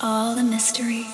all a mystery.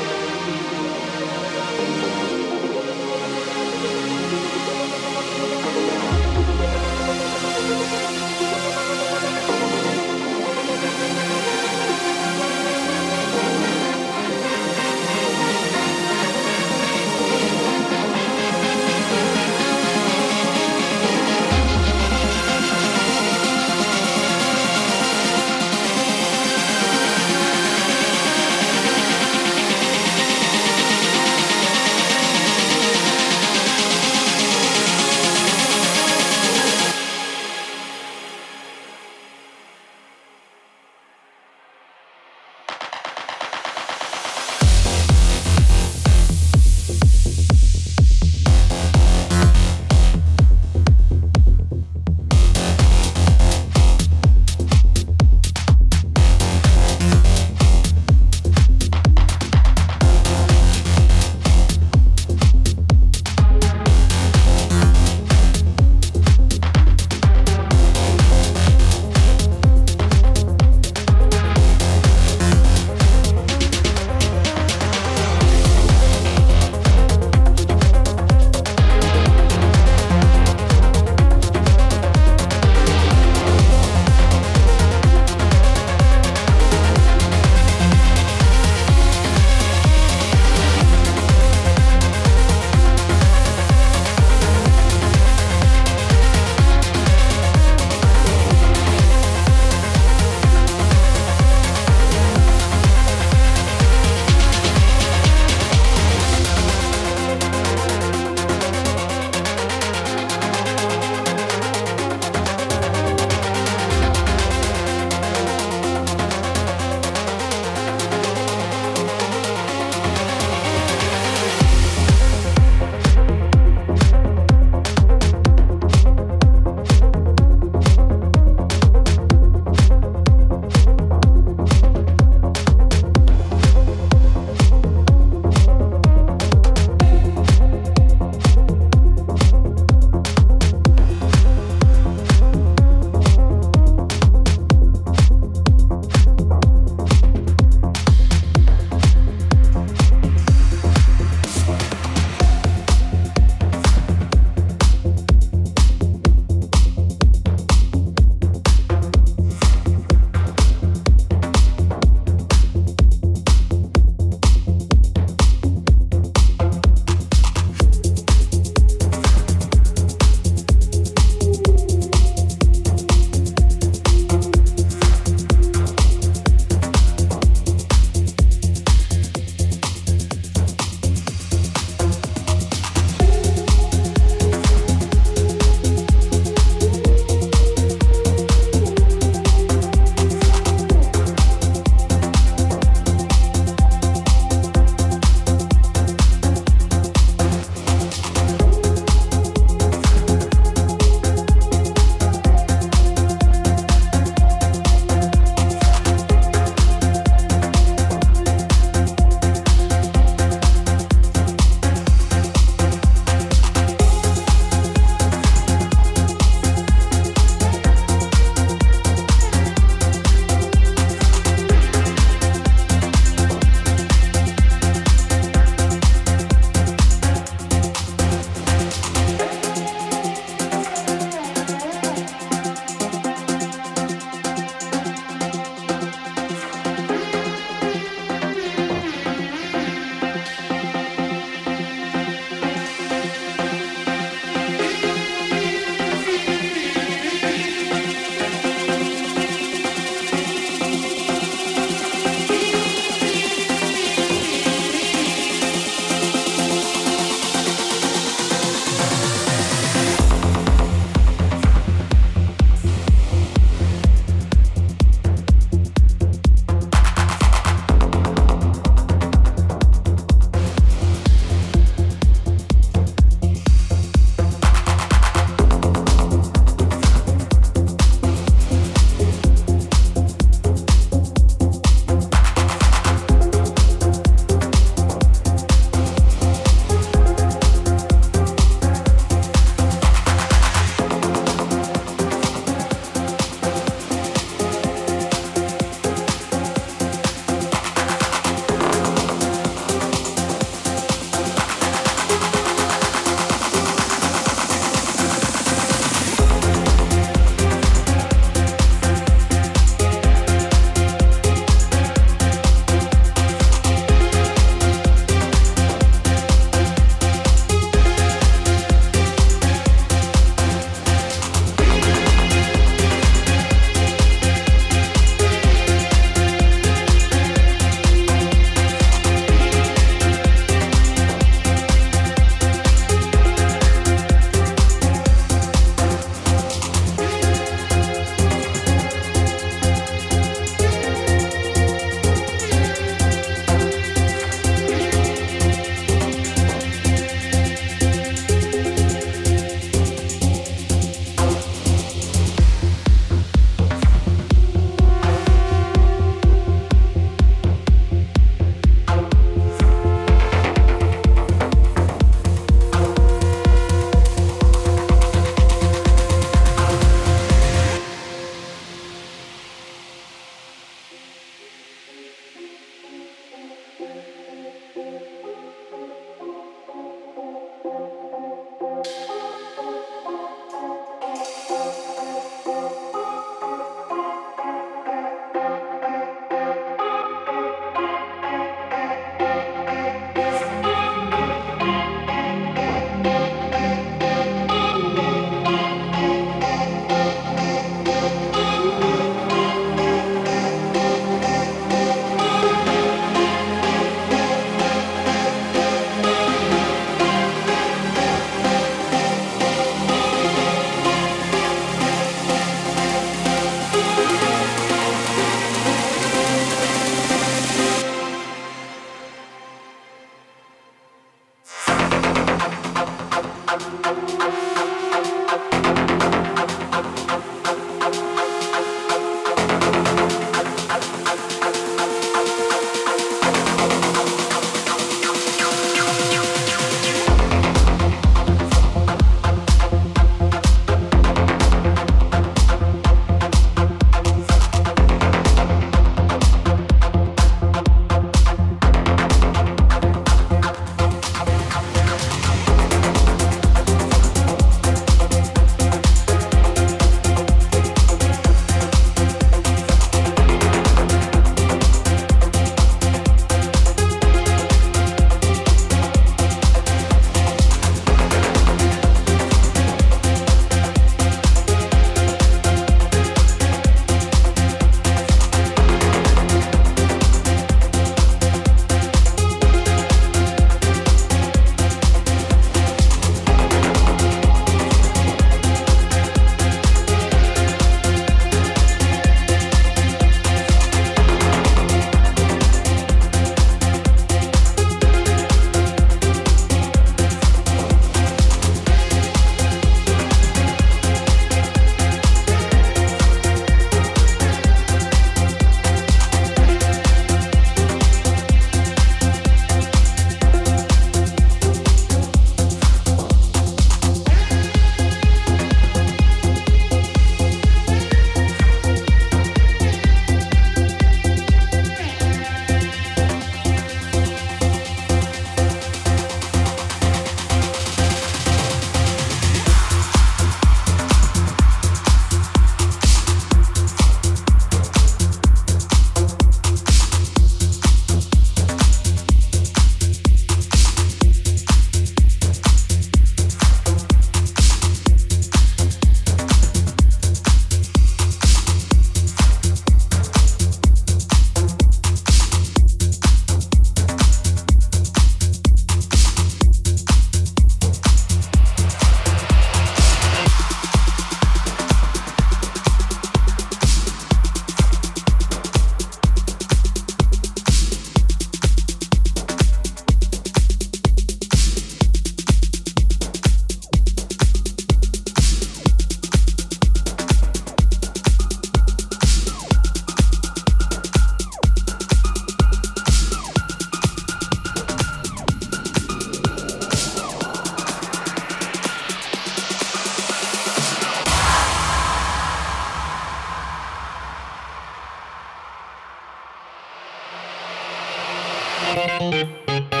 you